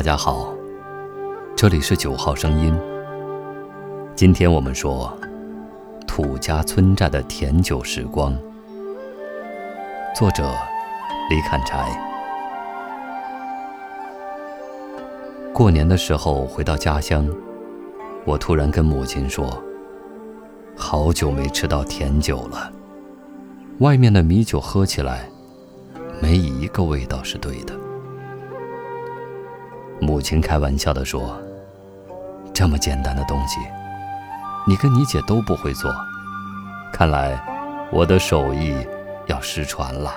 大家好，这里是九号声音。今天我们说土家村寨的甜酒时光。作者李砍柴。过年的时候回到家乡，我突然跟母亲说：“好久没吃到甜酒了，外面的米酒喝起来没一个味道是对的。”母亲开玩笑地说：“这么简单的东西，你跟你姐都不会做，看来我的手艺要失传了。”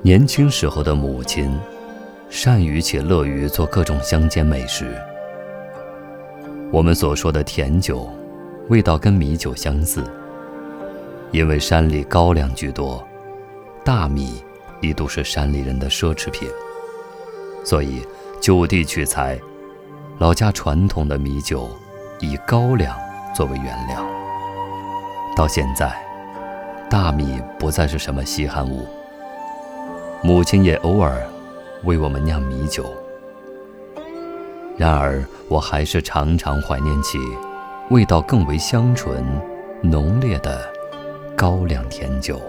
年轻时候的母亲，善于且乐于做各种乡间美食。我们所说的甜酒，味道跟米酒相似，因为山里高粱居多，大米一度是山里人的奢侈品。所以，就地取材，老家传统的米酒以高粱作为原料。到现在，大米不再是什么稀罕物。母亲也偶尔为我们酿米酒。然而，我还是常常怀念起味道更为香醇、浓烈的高粱甜酒。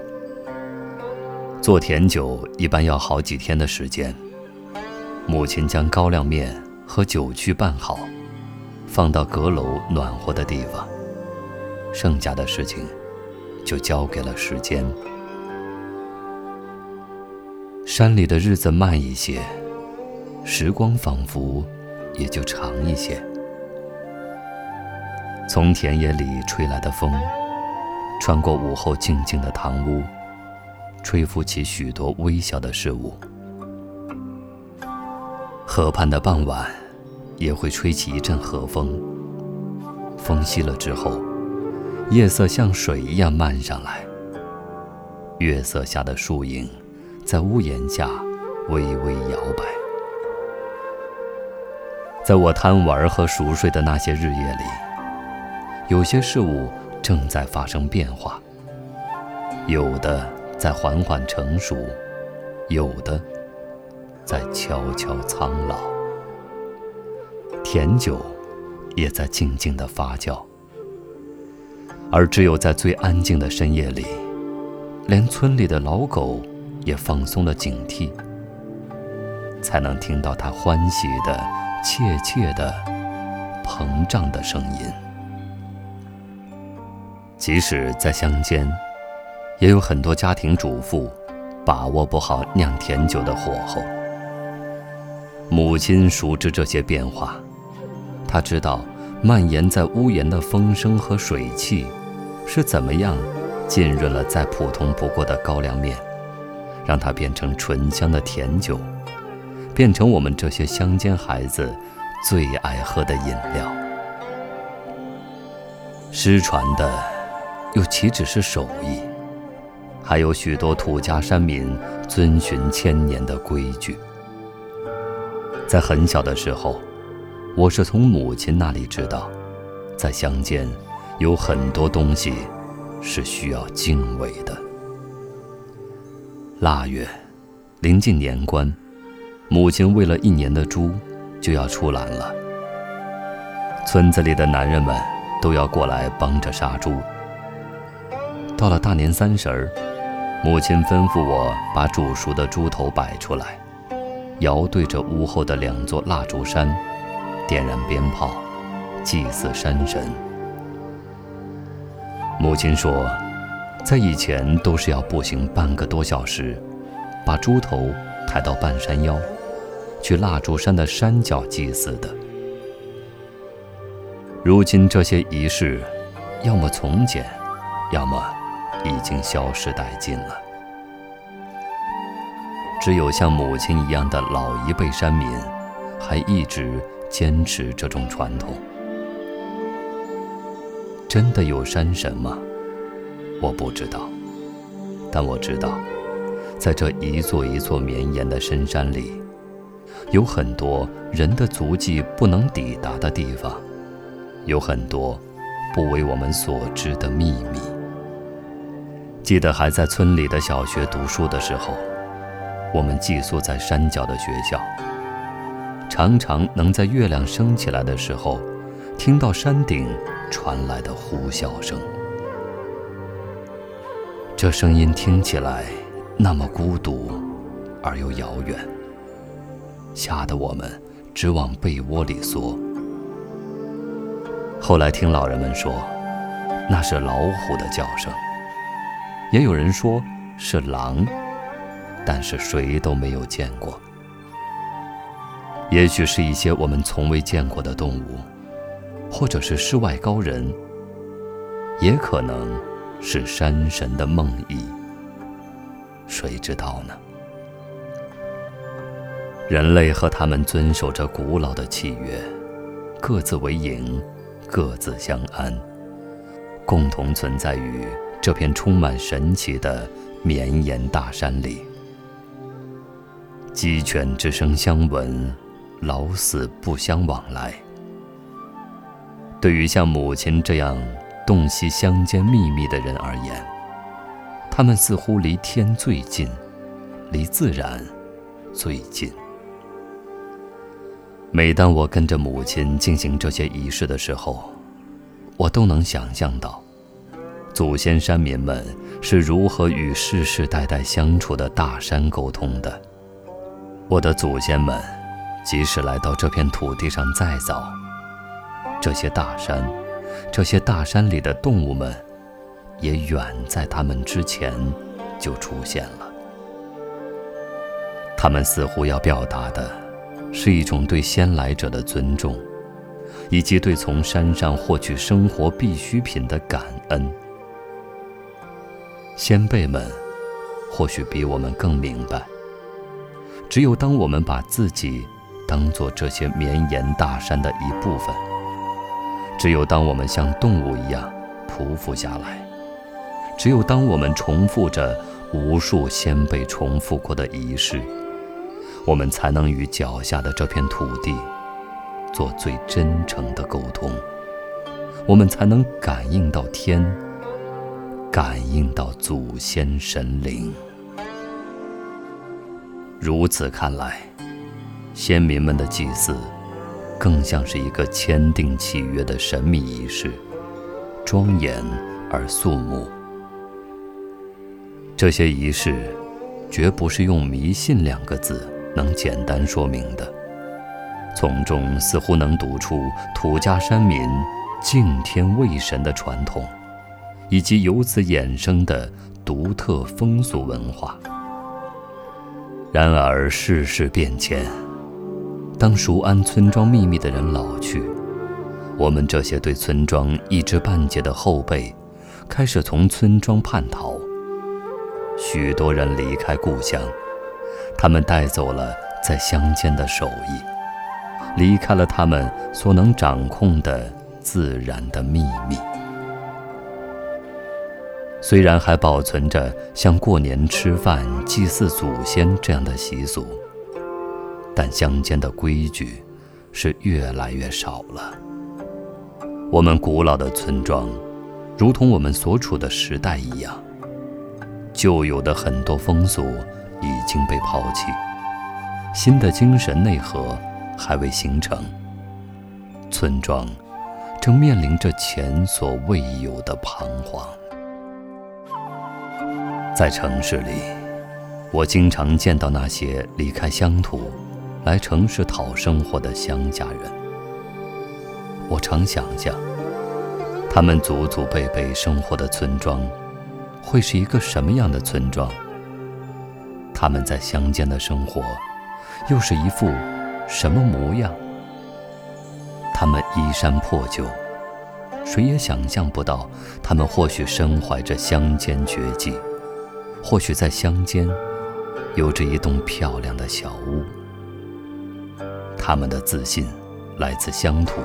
做甜酒一般要好几天的时间。母亲将高粱面和酒曲拌好，放到阁楼暖和的地方。剩下的事情就交给了时间。山里的日子慢一些，时光仿佛也就长一些。从田野里吹来的风，穿过午后静静的堂屋，吹拂起许多微小的事物。河畔的傍晚，也会吹起一阵和风。风息了之后，夜色像水一样漫上来。月色下的树影，在屋檐下微微摇摆。在我贪玩和熟睡的那些日夜里，有些事物正在发生变化，有的在缓缓成熟，有的……在悄悄苍老，甜酒也在静静的发酵，而只有在最安静的深夜里，连村里的老狗也放松了警惕，才能听到它欢喜的、怯怯的、膨胀的声音。即使在乡间，也有很多家庭主妇把握不好酿甜酒的火候。母亲熟知这些变化，她知道蔓延在屋檐的风声和水汽是怎么样浸润了再普通不过的高粱面，让它变成醇香的甜酒，变成我们这些乡间孩子最爱喝的饮料。失传的又岂止是手艺，还有许多土家山民遵循千年的规矩。在很小的时候，我是从母亲那里知道，在乡间有很多东西是需要敬畏的。腊月，临近年关，母亲喂了一年的猪就要出栏了。村子里的男人们都要过来帮着杀猪。到了大年三十儿，母亲吩咐我把煮熟的猪头摆出来。遥对着屋后的两座蜡烛山，点燃鞭炮，祭祀山神。母亲说，在以前都是要步行半个多小时，把猪头抬到半山腰，去蜡烛山的山脚祭祀的。如今这些仪式，要么从简，要么已经消失殆尽了。只有像母亲一样的老一辈山民，还一直坚持这种传统。真的有山神吗？我不知道，但我知道，在这一座一座绵延的深山里，有很多人的足迹不能抵达的地方，有很多不为我们所知的秘密。记得还在村里的小学读书的时候。我们寄宿在山脚的学校，常常能在月亮升起来的时候，听到山顶传来的呼啸声。这声音听起来那么孤独而又遥远，吓得我们直往被窝里缩。后来听老人们说，那是老虎的叫声，也有人说是狼，但是谁都没有见过。也许是一些我们从未见过的动物，或者是世外高人，也可能是山神的梦呓，谁知道呢？人类和他们遵守着古老的契约，各自为营。各自相安，共同存在于这片充满神奇的绵延大山里。鸡犬之声相闻，老死不相往来。对于像母亲这样洞悉乡间秘密的人而言，他们似乎离天最近，离自然最近。每当我跟着母亲进行这些仪式的时候，我都能想象到，祖先山民们是如何与世世代代相处的大山沟通的。我的祖先们，即使来到这片土地上再早，这些大山，这些大山里的动物们，也远在他们之前就出现了。他们似乎要表达的。是一种对先来者的尊重，以及对从山上获取生活必需品的感恩。先辈们或许比我们更明白，只有当我们把自己当做这些绵延大山的一部分，只有当我们像动物一样匍匐下来，只有当我们重复着无数先辈重复过的仪式。我们才能与脚下的这片土地做最真诚的沟通，我们才能感应到天，感应到祖先神灵。如此看来，先民们的祭祀更像是一个签订契约的神秘仪式，庄严而肃穆。这些仪式绝不是用迷信两个字。能简单说明的，从中似乎能读出土家山民敬天畏神的传统，以及由此衍生的独特风俗文化。然而世事变迁，当熟谙村庄秘密的人老去，我们这些对村庄一知半解的后辈，开始从村庄叛逃。许多人离开故乡。他们带走了在乡间的手艺，离开了他们所能掌控的自然的秘密。虽然还保存着像过年吃饭、祭祀祖先这样的习俗，但乡间的规矩是越来越少了。我们古老的村庄，如同我们所处的时代一样，旧有的很多风俗。已经被抛弃，新的精神内核还未形成。村庄正面临着前所未有的彷徨。在城市里，我经常见到那些离开乡土来城市讨生活的乡下人。我常想象，他们祖祖辈辈生活的村庄，会是一个什么样的村庄？他们在乡间的生活，又是一副什么模样？他们衣衫破旧，谁也想象不到，他们或许身怀着乡间绝技，或许在乡间有着一栋漂亮的小屋。他们的自信来自乡土，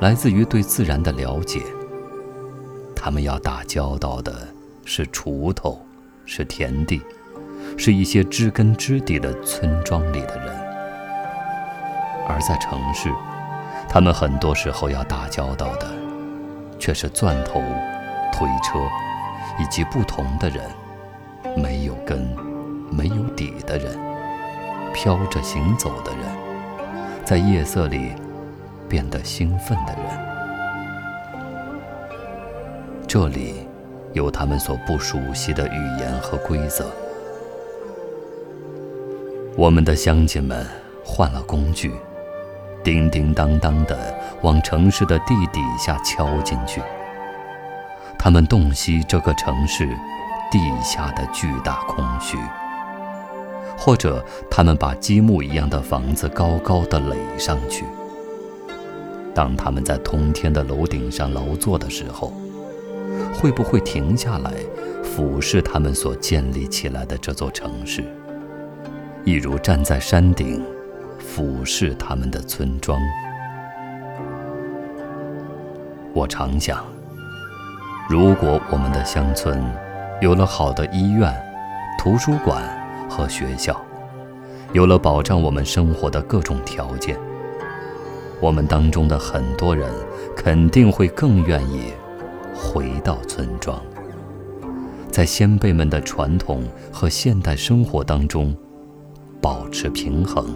来自于对自然的了解。他们要打交道的是锄头，是田地。是一些知根知底的村庄里的人，而在城市，他们很多时候要打交道的，却是钻头、推车，以及不同的人，没有根，没有底的人，飘着行走的人，在夜色里变得兴奋的人。这里有他们所不熟悉的语言和规则。我们的乡亲们换了工具，叮叮当当地往城市的地底下敲进去。他们洞悉这个城市地下的巨大空虚，或者他们把积木一样的房子高高的垒上去。当他们在通天的楼顶上劳作的时候，会不会停下来俯视他们所建立起来的这座城市，一如站在山顶俯视他们的村庄？我常想。如果我们的乡村有了好的医院、图书馆和学校，有了保障我们生活的各种条件，我们当中的很多人肯定会更愿意回到村庄，在先辈们的传统和现代生活当中保持平衡，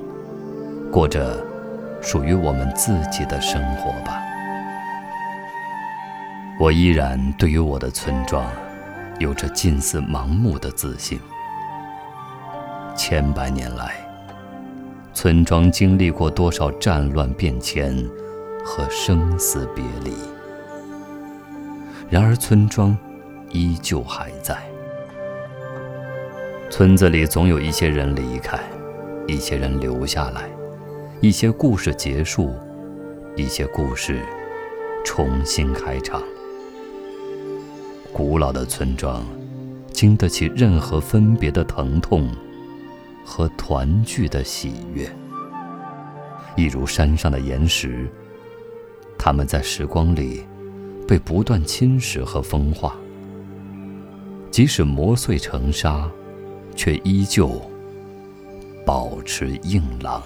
过着属于我们自己的生活吧。我依然对于我的村庄，有着近似盲目的自信。千百年来，村庄经历过多少战乱变迁和生死别离，然而村庄依旧还在。村子里总有一些人离开，一些人留下来，一些故事结束，一些故事重新开场。古老的村庄，经得起任何分别的疼痛和团聚的喜悦。一如山上的岩石，它们在时光里被不断侵蚀和风化，即使磨碎成沙，却依旧保持硬朗。